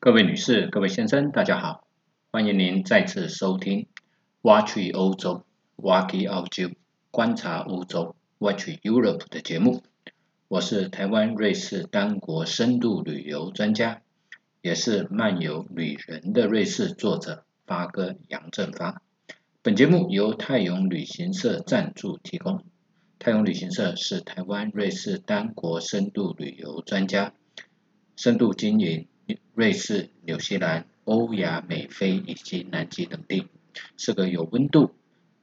各位女士、各位先生，大家好，欢迎您再次收听《Watch 欧洲 Watch 澳洲观察欧洲 Watch Europe》的节目。我是台湾瑞士单国深度旅游专家，也是漫游旅人的瑞士作者发哥杨振发。本节目由泰永旅行社赞助提供。泰永旅行社是台湾瑞士单国深度旅游专家，深度经营。瑞士、纽西兰、欧亚美非以及南极等地，是个有温度、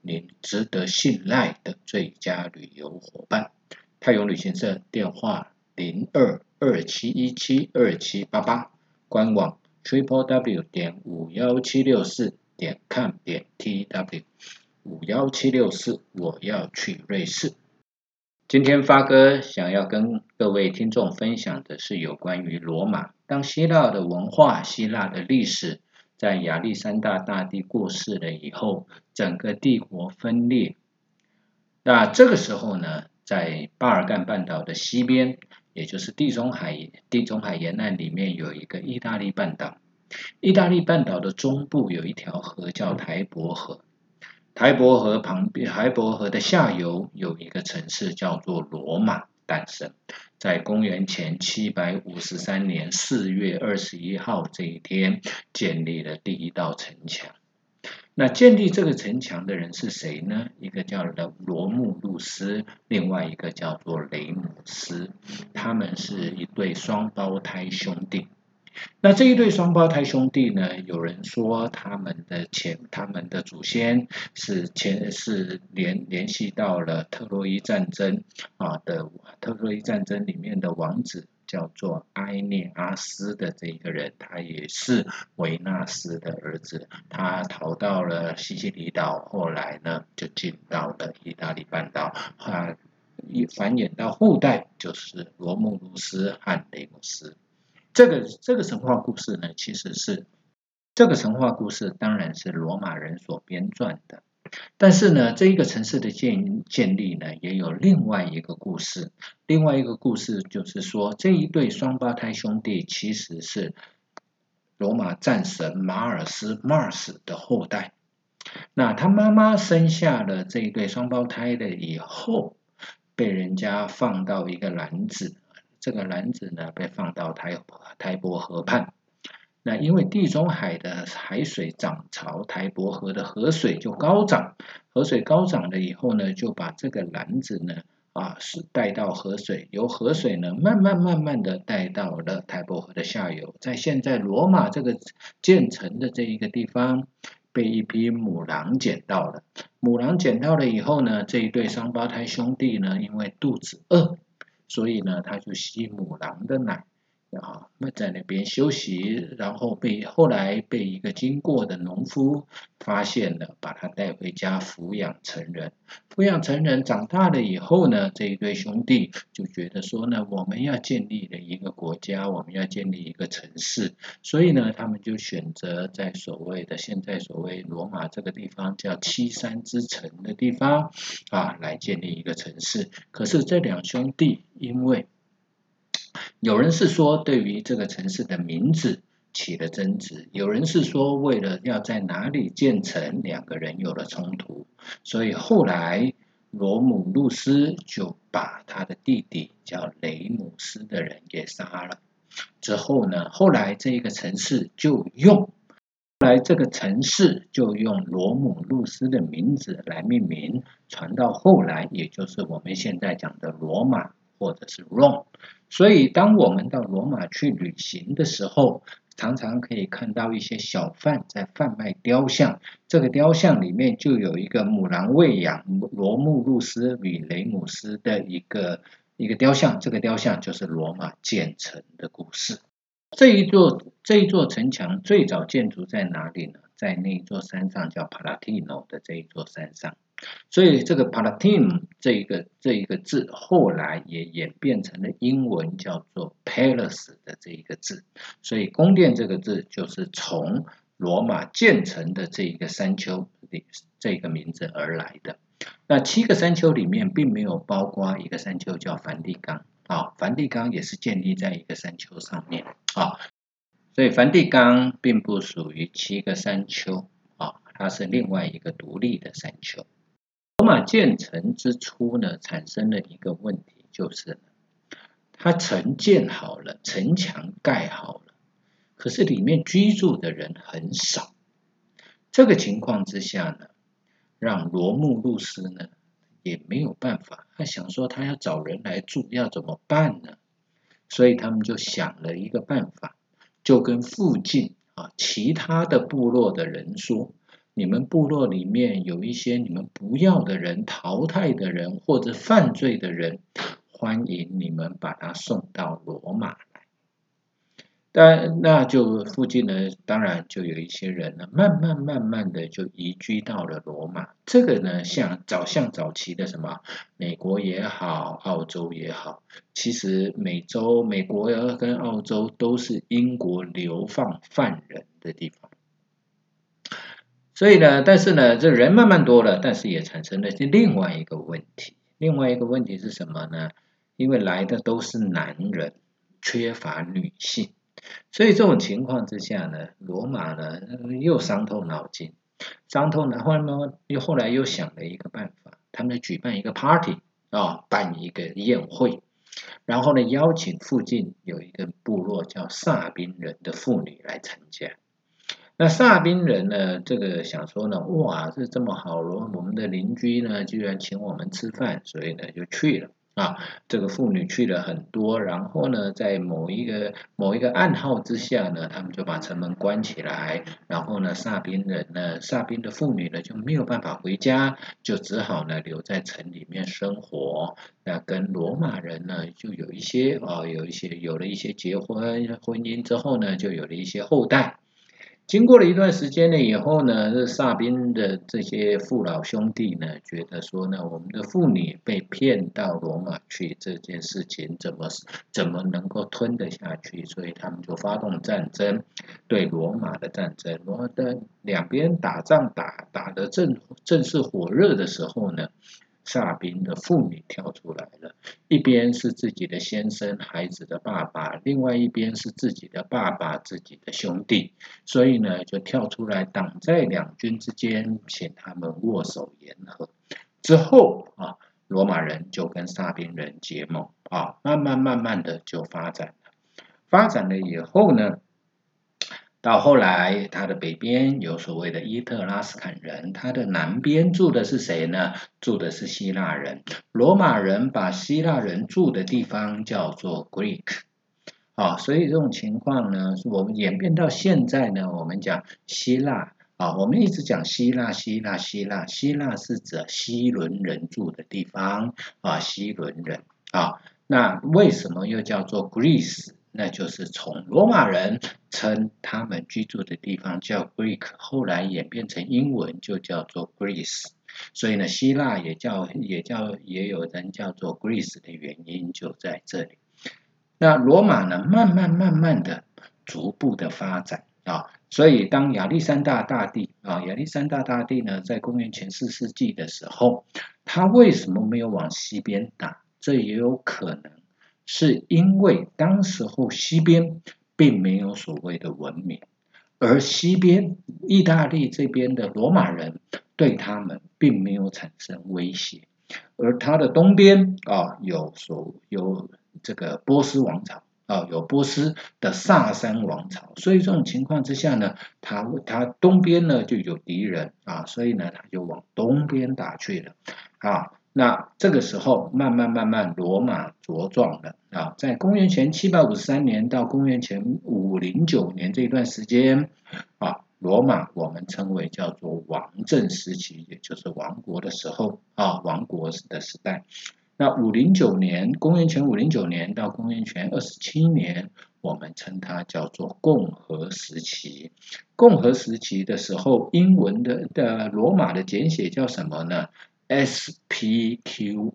您值得信赖的最佳旅游伙伴。泰永旅行社电话零二二七一七二七八八，官网 triple w 点五幺七六四点 com 点 tw 五幺七六四，我要去瑞士。今天发哥想要跟各位听众分享的是有关于罗马。当希腊的文化、希腊的历史在亚历山大大帝过世了以后，整个帝国分裂。那这个时候呢，在巴尔干半岛的西边，也就是地中海地中海沿岸里面有一个意大利半岛。意大利半岛的中部有一条河叫台伯河。台伯河旁边，台伯河的下游有一个城市叫做罗马诞生，在公元前七百五十三年四月二十一号这一天建立了第一道城墙。那建立这个城墙的人是谁呢？一个叫罗罗慕路斯，另外一个叫做雷姆斯，他们是一对双胞胎兄弟。那这一对双胞胎兄弟呢？有人说他们的前他们的祖先是前是联联系到了特洛伊战争啊的特洛伊战争里面的王子叫做埃涅阿斯的这一个人，他也是维纳斯的儿子，他逃到了西西里岛，后来呢就进到了意大利半岛，啊，一繁衍到后代就是罗慕路斯和雷姆斯。这个这个神话故事呢，其实是这个神话故事当然是罗马人所编撰的，但是呢，这一个城市的建建立呢，也有另外一个故事。另外一个故事就是说，这一对双胞胎兄弟其实是罗马战神马尔斯 （Mars） 的后代。那他妈妈生下了这一对双胞胎的以后，被人家放到一个篮子。这个篮子呢，被放到台台伯河畔。那因为地中海的海水涨潮，台伯河的河水就高涨。河水高涨了以后呢，就把这个篮子呢，啊，是带到河水，由河水呢，慢慢慢慢的带到了台伯河的下游。在现在罗马这个建成的这一个地方，被一匹母狼捡到了。母狼捡到了以后呢，这一对双胞胎兄弟呢，因为肚子饿。所以呢，他就吸母狼的奶。啊，那在那边休息，然后被后来被一个经过的农夫发现了，把他带回家抚养成人。抚养成人长大了以后呢，这一对兄弟就觉得说呢，我们要建立了一个国家，我们要建立一个城市，所以呢，他们就选择在所谓的现在所谓罗马这个地方叫七山之城的地方啊，来建立一个城市。可是这两兄弟因为有人是说，对于这个城市的名字起了争执；有人是说，为了要在哪里建成，两个人有了冲突。所以后来罗姆路斯就把他的弟弟叫雷姆斯的人给杀了。之后呢，后来这一个城市就用，后来这个城市就用罗姆路斯的名字来命名，传到后来，也就是我们现在讲的罗马。或者是 Rome，所以当我们到罗马去旅行的时候，常常可以看到一些小贩在贩卖雕像。这个雕像里面就有一个母狼喂养罗慕路斯与雷姆斯的一个一个雕像。这个雕像就是罗马建成的故事。这一座这一座城墙最早建筑在哪里呢？在那一座山上叫帕拉蒂诺的这一座山上。所以这个 Palatine 这一个这一个字，后来也演变成了英文叫做 Palace 的这一个字。所以宫殿这个字就是从罗马建成的这一个山丘里这个名字而来的。那七个山丘里面并没有包括一个山丘叫梵蒂冈啊，梵蒂冈也是建立在一个山丘上面啊。所以梵蒂冈并不属于七个山丘啊，它是另外一个独立的山丘。罗马建成之初呢，产生了一个问题，就是它城建好了，城墙盖好了，可是里面居住的人很少。这个情况之下呢，让罗慕路斯呢也没有办法，他想说他要找人来住，要怎么办呢？所以他们就想了一个办法。就跟附近啊其他的部落的人说，你们部落里面有一些你们不要的人、淘汰的人或者犯罪的人，欢迎你们把他送到罗马来。但那就附近呢，当然就有一些人呢，慢慢慢慢的就移居到了罗马。这个呢，像早像早期的什么美国也好，澳洲也好，其实美洲、美国跟澳洲都是英国流放犯人的地方。所以呢，但是呢，这人慢慢多了，但是也产生了另外一个问题。另外一个问题是什么呢？因为来的都是男人，缺乏女性。所以这种情况之下呢，罗马呢又伤透脑筋，伤透呢，后来呢又后来又想了一个办法，他们举办一个 party 啊，办一个宴会，然后呢邀请附近有一个部落叫萨宾人的妇女来参加。那萨宾人呢，这个想说呢，哇，是这么好罗，我们的邻居呢居然请我们吃饭，所以呢就去了。啊，这个妇女去了很多，然后呢，在某一个某一个暗号之下呢，他们就把城门关起来，然后呢，萨宾人呢，萨宾的妇女呢就没有办法回家，就只好呢留在城里面生活。那跟罗马人呢，就有一些啊，有一些有了一些结婚婚姻之后呢，就有了一些后代。经过了一段时间了以后呢，这萨宾的这些父老兄弟呢，觉得说呢，我们的妇女被骗到罗马去这件事情，怎么怎么能够吞得下去？所以他们就发动战争，对罗马的战争。罗马的两边打仗打打的正正是火热的时候呢。萨宾的妇女跳出来了，一边是自己的先生、孩子的爸爸，另外一边是自己的爸爸、自己的兄弟，所以呢，就跳出来挡在两军之间，请他们握手言和。之后啊，罗马人就跟萨宾人结盟啊，慢慢慢慢的就发展了。发展了以后呢？到后来，它的北边有所谓的伊特拉斯坎人，它的南边住的是谁呢？住的是希腊人。罗马人把希腊人住的地方叫做 Greek，啊，所以这种情况呢，我们演变到现在呢，我们讲希腊啊，我们一直讲希腊，希腊，希腊，希腊是指希伦人住的地方啊，希伦人啊，那为什么又叫做 Greece？那就是从罗马人称他们居住的地方叫 Greek，后来演变成英文就叫做 Greece，所以呢，希腊也叫也叫也有人叫做 Greece 的原因就在这里。那罗马呢，慢慢慢慢的逐步的发展啊，所以当亚历山大大帝啊，亚历山大大帝呢，在公元前四世纪的时候，他为什么没有往西边打？这也有可能。是因为当时候西边并没有所谓的文明，而西边意大利这边的罗马人对他们并没有产生威胁，而它的东边啊有所有这个波斯王朝啊有波斯的萨珊王朝，所以这种情况之下呢，他他东边呢就有敌人啊，所以呢他就往东边打去了啊。那这个时候，慢慢慢慢，罗马茁壮了啊！在公元前七百五十三年到公元前五零九年这一段时间啊，罗马我们称为叫做王政时期，也就是王国的时候啊，王国的时代。那五零九年，公元前五零九年到公元前二十七年，我们称它叫做共和时期。共和时期的时候，英文的的罗马的简写叫什么呢？SPQR，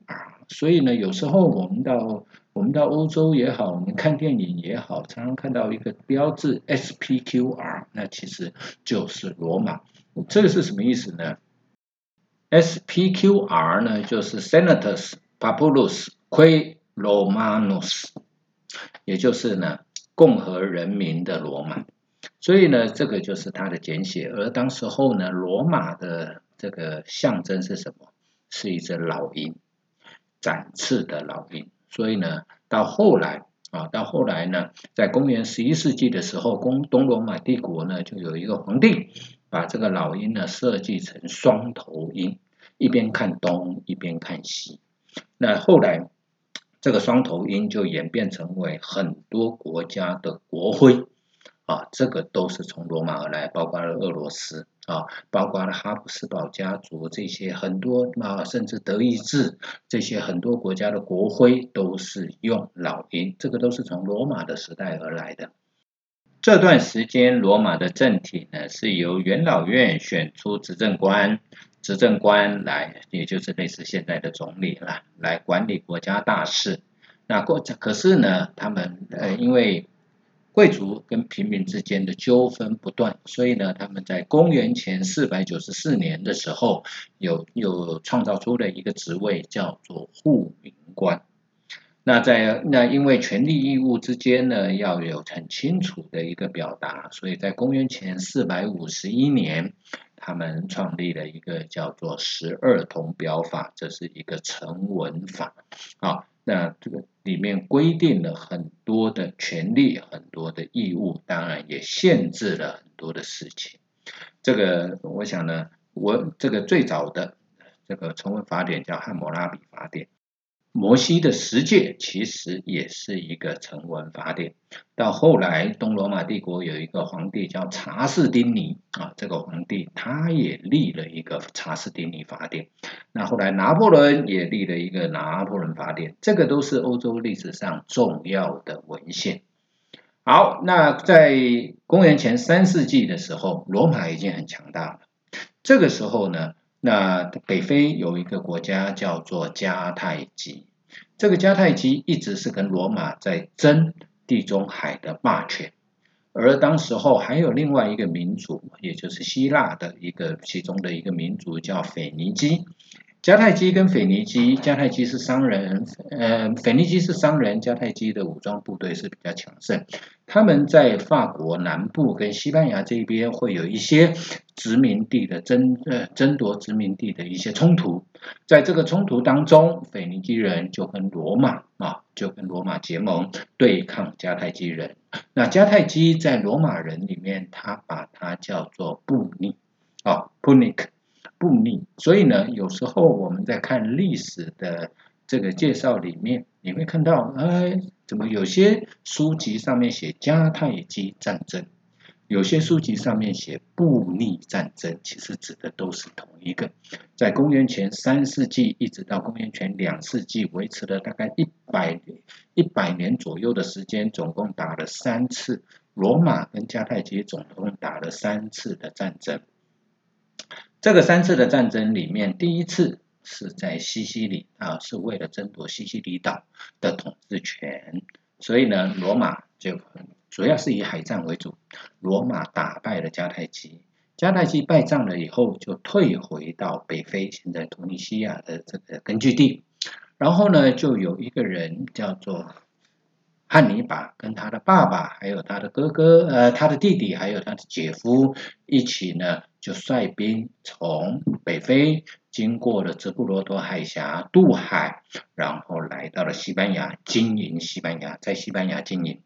所以呢，有时候我们到我们到欧洲也好，我们看电影也好，常常看到一个标志 SPQR，那其实就是罗马。这个是什么意思呢？SPQR 呢，就是 Senatus Populus Qui Romanus，也就是呢，共和人民的罗马。所以呢，这个就是它的简写。而当时候呢，罗马的这个象征是什么？是一只老鹰，展翅的老鹰。所以呢，到后来啊，到后来呢，在公元十一世纪的时候，东东罗马帝国呢，就有一个皇帝把这个老鹰呢设计成双头鹰，一边看东，一边看西。那后来这个双头鹰就演变成为很多国家的国徽。啊，这个都是从罗马而来，包括了俄罗斯啊，包括了哈布斯堡家族这些很多啊，甚至德意志这些很多国家的国徽都是用老鹰，这个都是从罗马的时代而来的。这段时间，罗马的政体呢是由元老院选出执政官，执政官来，也就是类似现在的总理了，来管理国家大事。那过可是呢，他们呃因为贵族跟平民之间的纠纷不断，所以呢，他们在公元前四百九十四年的时候，有有创造出了一个职位，叫做护民官。那在那因为权利义务之间呢，要有很清楚的一个表达，所以在公元前四百五十一年，他们创立了一个叫做十二铜表法，这是一个成文法啊。那这个里面规定了很多的权利，很多的义务，当然也限制了很多的事情。这个我想呢，我这个最早的这个成文法典叫汉谟拉比法典。摩西的十诫其实也是一个成文法典。到后来，东罗马帝国有一个皇帝叫查士丁尼啊，这个皇帝他也立了一个查士丁尼法典。那后来拿破仑也立了一个拿破仑法典，这个都是欧洲历史上重要的文献。好，那在公元前三世纪的时候，罗马已经很强大了。这个时候呢？那北非有一个国家叫做迦太基，这个迦太基一直是跟罗马在争地中海的霸权，而当时候还有另外一个民族，也就是希腊的一个其中的一个民族叫腓尼基。迦太基跟腓尼基，迦太基是商人，呃，腓尼基是商人，迦太基的武装部队是比较强盛。他们在法国南部跟西班牙这边会有一些殖民地的争，呃，争夺殖民地的一些冲突。在这个冲突当中，腓尼基人就跟罗马啊，就跟罗马结盟对抗迦太基人。那迦太基在罗马人里面，他把它叫做布尼，啊，Punic。布匿，所以呢，有时候我们在看历史的这个介绍里面，你会看到，哎，怎么有些书籍上面写迦太基战争，有些书籍上面写布匿战争，其实指的都是同一个。在公元前三世纪一直到公元前两世纪，维持了大概一百一百年左右的时间，总共打了三次，罗马跟迦太基总共打了三次的战争。这个三次的战争里面，第一次是在西西里啊，是为了争夺西西里岛的统治权，所以呢，罗马就主要是以海战为主。罗马打败了迦太基，迦太基败仗了以后，就退回到北非，现在突尼西亚的这个根据地。然后呢，就有一个人叫做汉尼拔，跟他的爸爸，还有他的哥哥，呃，他的弟弟，还有他的姐夫一起呢。就率兵从北非经过了直布罗陀海峡渡海，然后来到了西班牙经营西班牙，在西班牙经营。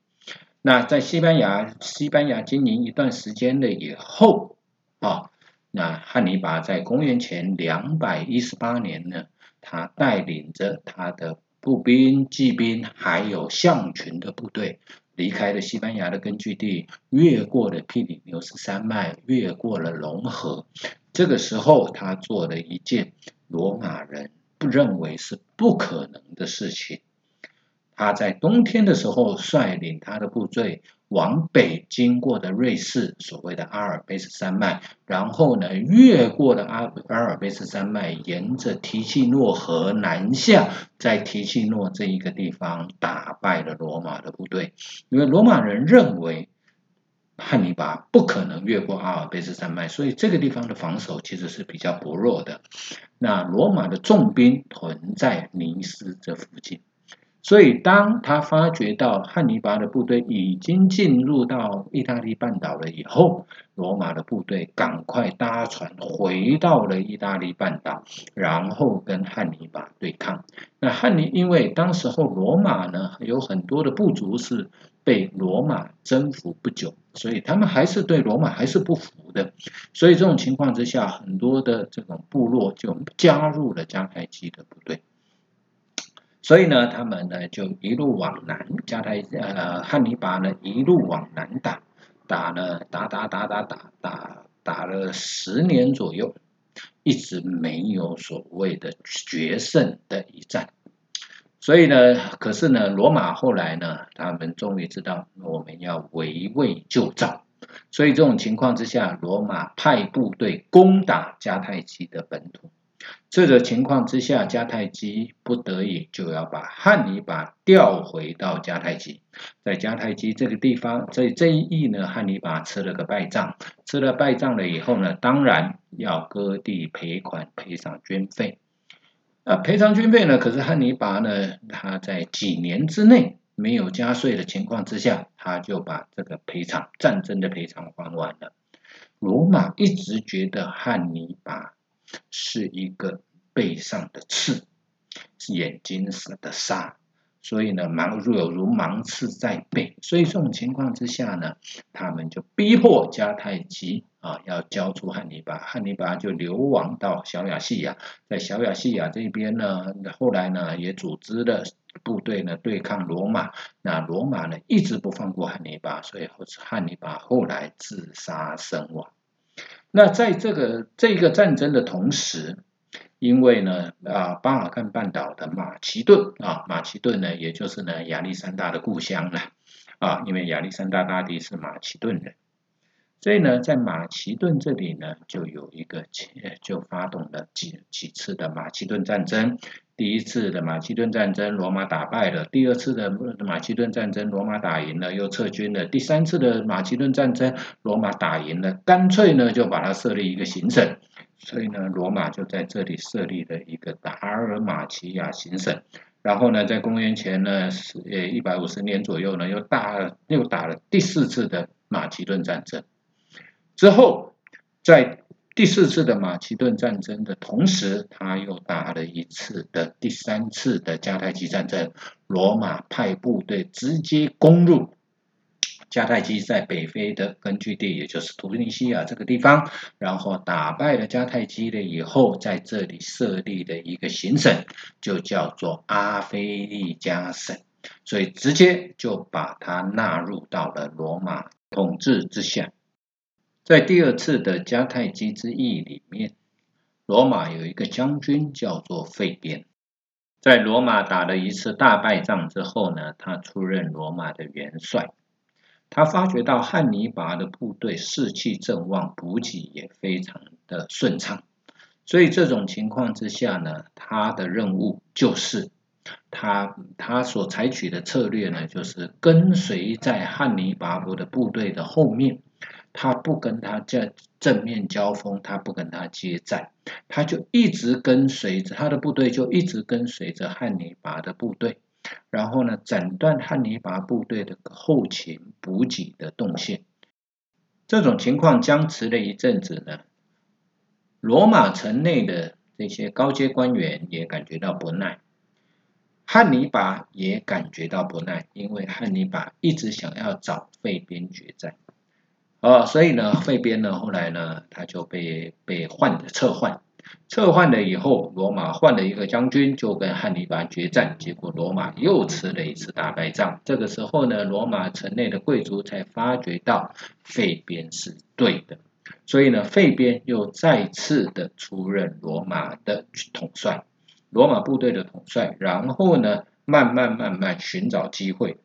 那在西班牙西班牙经营一段时间了以后，啊，那汉尼拔在公元前两百一十八年呢，他带领着他的步兵、骑兵还有象群的部队。离开了西班牙的根据地，越过了皮里牛斯山脉，越过了龙河。这个时候，他做了一件罗马人不认为是不可能的事情。他在冬天的时候率领他的部队往北经过的瑞士，所谓的阿尔卑斯山脉，然后呢越过了阿阿尔卑斯山脉，沿着提契诺河南下，在提契诺这一个地方打败了罗马的部队。因为罗马人认为汉尼拔不可能越过阿尔卑斯山脉，所以这个地方的防守其实是比较薄弱的。那罗马的重兵屯在尼斯这附近。所以当他发觉到汉尼拔的部队已经进入到意大利半岛了以后，罗马的部队赶快搭船回到了意大利半岛，然后跟汉尼拔对抗。那汉尼因为当时候罗马呢有很多的部族是被罗马征服不久，所以他们还是对罗马还是不服的。所以这种情况之下，很多的这种部落就加入了迦太基的部队。所以呢，他们呢就一路往南，加太呃汉尼拔呢一路往南打，打了打打打打打打打了十年左右，一直没有所谓的决胜的一战。所以呢，可是呢，罗马后来呢，他们终于知道我们要围魏救赵，所以这种情况之下，罗马派部队攻打迦太基的本土。这个情况之下，迦太基不得已就要把汉尼拔调回到迦太基。在迦太基这个地方，这这一役呢，汉尼拔吃了个败仗。吃了败仗了以后呢，当然要割地赔款、赔偿军费。那赔偿军费呢？可是汉尼拔呢，他在几年之内没有加税的情况之下，他就把这个赔偿战争的赔偿还完了。罗马一直觉得汉尼拔。是一个背上的刺，眼睛是的沙，所以呢，盲如有如芒刺在背，所以这种情况之下呢，他们就逼迫迦太基啊，要交出汉尼拔，汉尼拔就流亡到小亚细亚，在小亚细亚这边呢，后来呢，也组织了部队呢对抗罗马，那罗马呢一直不放过汉尼拔，所以汉尼拔后来自杀身亡。那在这个这个战争的同时，因为呢啊巴尔干半岛的马其顿啊马其顿呢，也就是呢亚历山大的故乡了啊，因为亚历山大大帝是马其顿人，所以呢在马其顿这里呢就有一个就发动了几几次的马其顿战争。第一次的马其顿战争，罗马打败了；第二次的马其顿战争，罗马打赢了，又撤军了；第三次的马其顿战争，罗马打赢了，干脆呢就把它设立一个行省，所以呢，罗马就在这里设立了一个达尔马奇亚行省。然后呢，在公元前呢是呃一百五十年左右呢，又打又打了第四次的马其顿战争，之后在。第四次的马其顿战争的同时，他又打了一次的第三次的迦太基战争。罗马派部队直接攻入迦太基在北非的根据地，也就是图尼西亚这个地方，然后打败了迦太基了以后，在这里设立的一个行省，就叫做阿非利加省，所以直接就把它纳入到了罗马统治之下。在第二次的迦太基之役里面，罗马有一个将军叫做费边，在罗马打了一次大败仗之后呢，他出任罗马的元帅。他发觉到汉尼拔的部队士气正旺，补给也非常的顺畅，所以这种情况之下呢，他的任务就是他他所采取的策略呢，就是跟随在汉尼拔部的部队的后面。他不跟他在正面交锋，他不跟他接战，他就一直跟随着他的部队，就一直跟随着汉尼拔的部队，然后呢，斩断汉尼拔部队的后勤补给的动线。这种情况僵持了一阵子呢，罗马城内的这些高阶官员也感觉到不耐，汉尼拔也感觉到不耐，因为汉尼拔一直想要找费边决战。哦，所以呢，费边呢，后来呢，他就被被换的撤换，撤换了以后，罗马换了一个将军，就跟汉尼拔决战，结果罗马又吃了一次大败仗。这个时候呢，罗马城内的贵族才发觉到费边是对的，所以呢，费边又再次的出任罗马的统帅，罗马部队的统帅，然后呢，慢慢慢慢寻找机会。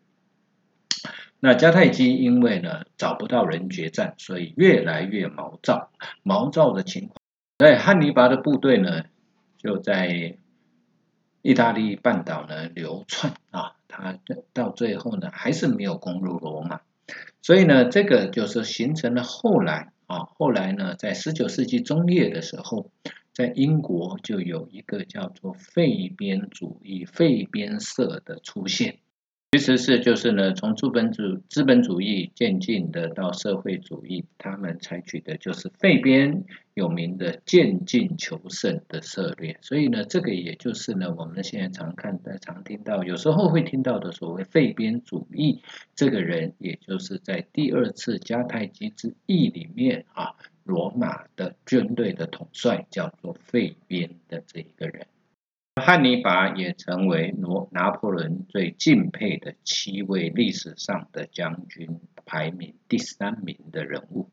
那迦太基因为呢找不到人决战，所以越来越毛躁。毛躁的情况，所以汉尼拔的部队呢就在意大利半岛呢流窜啊，他到最后呢还是没有攻入罗马。所以呢，这个就是形成了后来啊，后来呢，在十九世纪中叶的时候，在英国就有一个叫做废边主义、废边社的出现。其实是就是呢，从资本主资本主义渐进的到社会主义，他们采取的就是废边有名的渐进求胜的策略。所以呢，这个也就是呢，我们现在常看、常听到，有时候会听到的所谓废边主义，这个人也就是在第二次迦太基之役里面啊，罗马的军队的统帅叫做废边的这一个人。汉尼拔也成为罗拿破仑最敬佩的七位历史上的将军排名第三名的人物。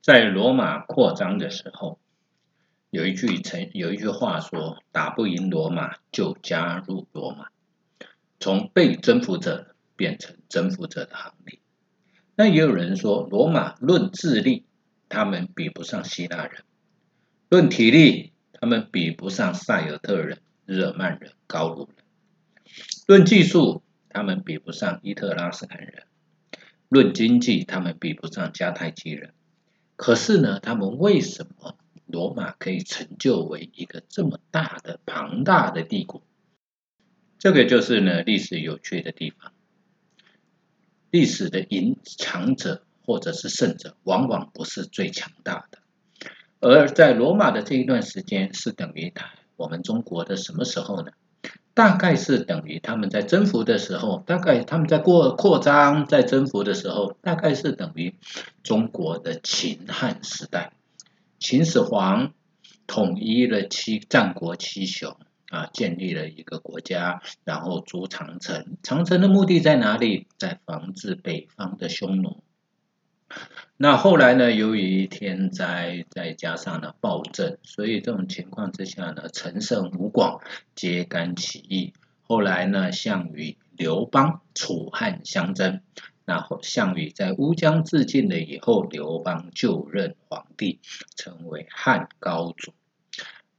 在罗马扩张的时候，有一句成有一句话说：“打不赢罗马就加入罗马，从被征服者变成征服者的行列。”那也有人说，罗马论智力，他们比不上希腊人；论体力，他们比不上塞尔特人。日耳曼人、高卢人，论技术，他们比不上伊特拉斯坎人；论经济，他们比不上迦太基人。可是呢，他们为什么罗马可以成就为一个这么大的、庞大的帝国？这个就是呢，历史有趣的地方。历史的赢强者或者是胜者，往往不是最强大的，而在罗马的这一段时间，是等于他。我们中国的什么时候呢？大概是等于他们在征服的时候，大概他们在过扩张、在征服的时候，大概是等于中国的秦汉时代。秦始皇统一了七战国七雄啊，建立了一个国家，然后筑长城。长城的目的在哪里？在防止北方的匈奴。那后来呢？由于天灾，再加上呢暴政，所以这种情况之下呢，陈胜吴广揭竿起义。后来呢，项羽、刘邦、楚汉相争。然后项羽在乌江自尽了以后，刘邦就任皇帝，成为汉高祖。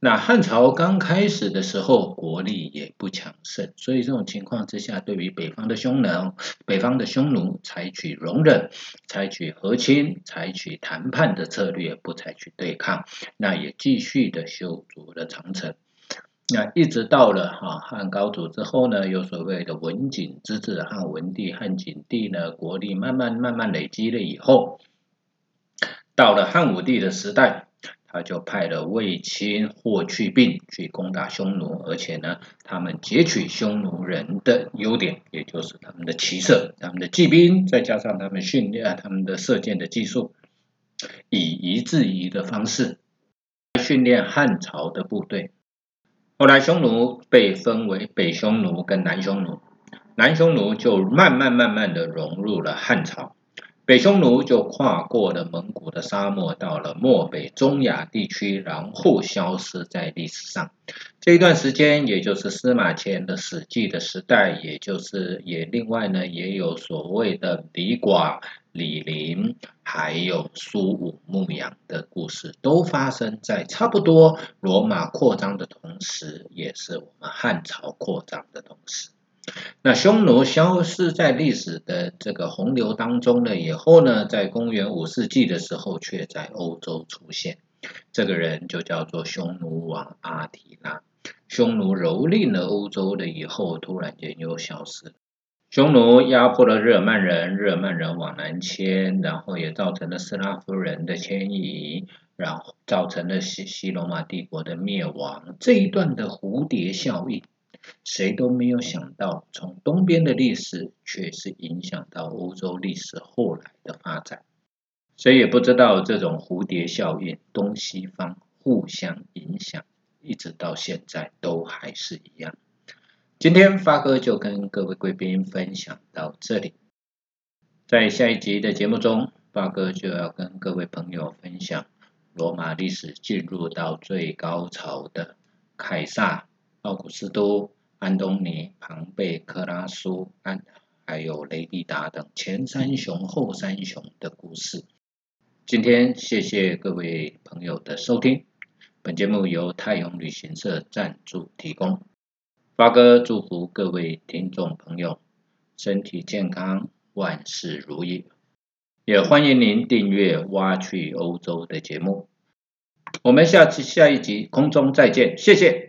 那汉朝刚开始的时候，国力也不强盛，所以这种情况之下，对于北方的匈奴，北方的匈奴采取容忍、采取和亲、采取谈判的策略，不采取对抗，那也继续的修筑了长城。那一直到了哈汉高祖之后呢，有所谓的文景之治，汉文帝、汉景帝呢，国力慢慢慢慢累积了以后，到了汉武帝的时代。他就派了卫青、霍去病去攻打匈奴，而且呢，他们截取匈奴人的优点，也就是他们的骑射、他们的骑兵，再加上他们训练他们的射箭的技术，以夷制夷的方式训练汉朝的部队。后来匈奴被分为北匈奴跟南匈奴，南匈奴就慢慢慢慢的融入了汉朝。北匈奴就跨过了蒙古的沙漠，到了漠北中亚地区，然后消失在历史上。这一段时间，也就是司马迁的《史记》的时代，也就是也另外呢，也有所谓的李广、李陵，还有苏武牧羊的故事，都发生在差不多罗马扩张的同时，也是我们汉朝扩张的同时。那匈奴消失在历史的这个洪流当中了以后呢，在公元五世纪的时候，却在欧洲出现。这个人就叫做匈奴王阿提拉。匈奴蹂躏了欧洲了以后，突然间又消失了。匈奴压迫了日耳曼人，日耳曼人往南迁，然后也造成了斯拉夫人的迁移，然后造成了西西罗马帝国的灭亡。这一段的蝴蝶效应。谁都没有想到，从东边的历史却是影响到欧洲历史后来的发展。谁也不知道这种蝴蝶效应，东西方互相影响，一直到现在都还是一样。今天发哥就跟各位贵宾分享到这里，在下一集的节目中，发哥就要跟各位朋友分享罗马历史进入到最高潮的凯撒。奥古斯都、安东尼、庞贝、克拉苏、安还有雷迪达等前三雄后三雄的故事。今天谢谢各位朋友的收听，本节目由泰永旅行社赞助提供。发哥祝福各位听众朋友身体健康，万事如意。也欢迎您订阅《挖去欧洲》的节目。我们下次下一集空中再见，谢谢。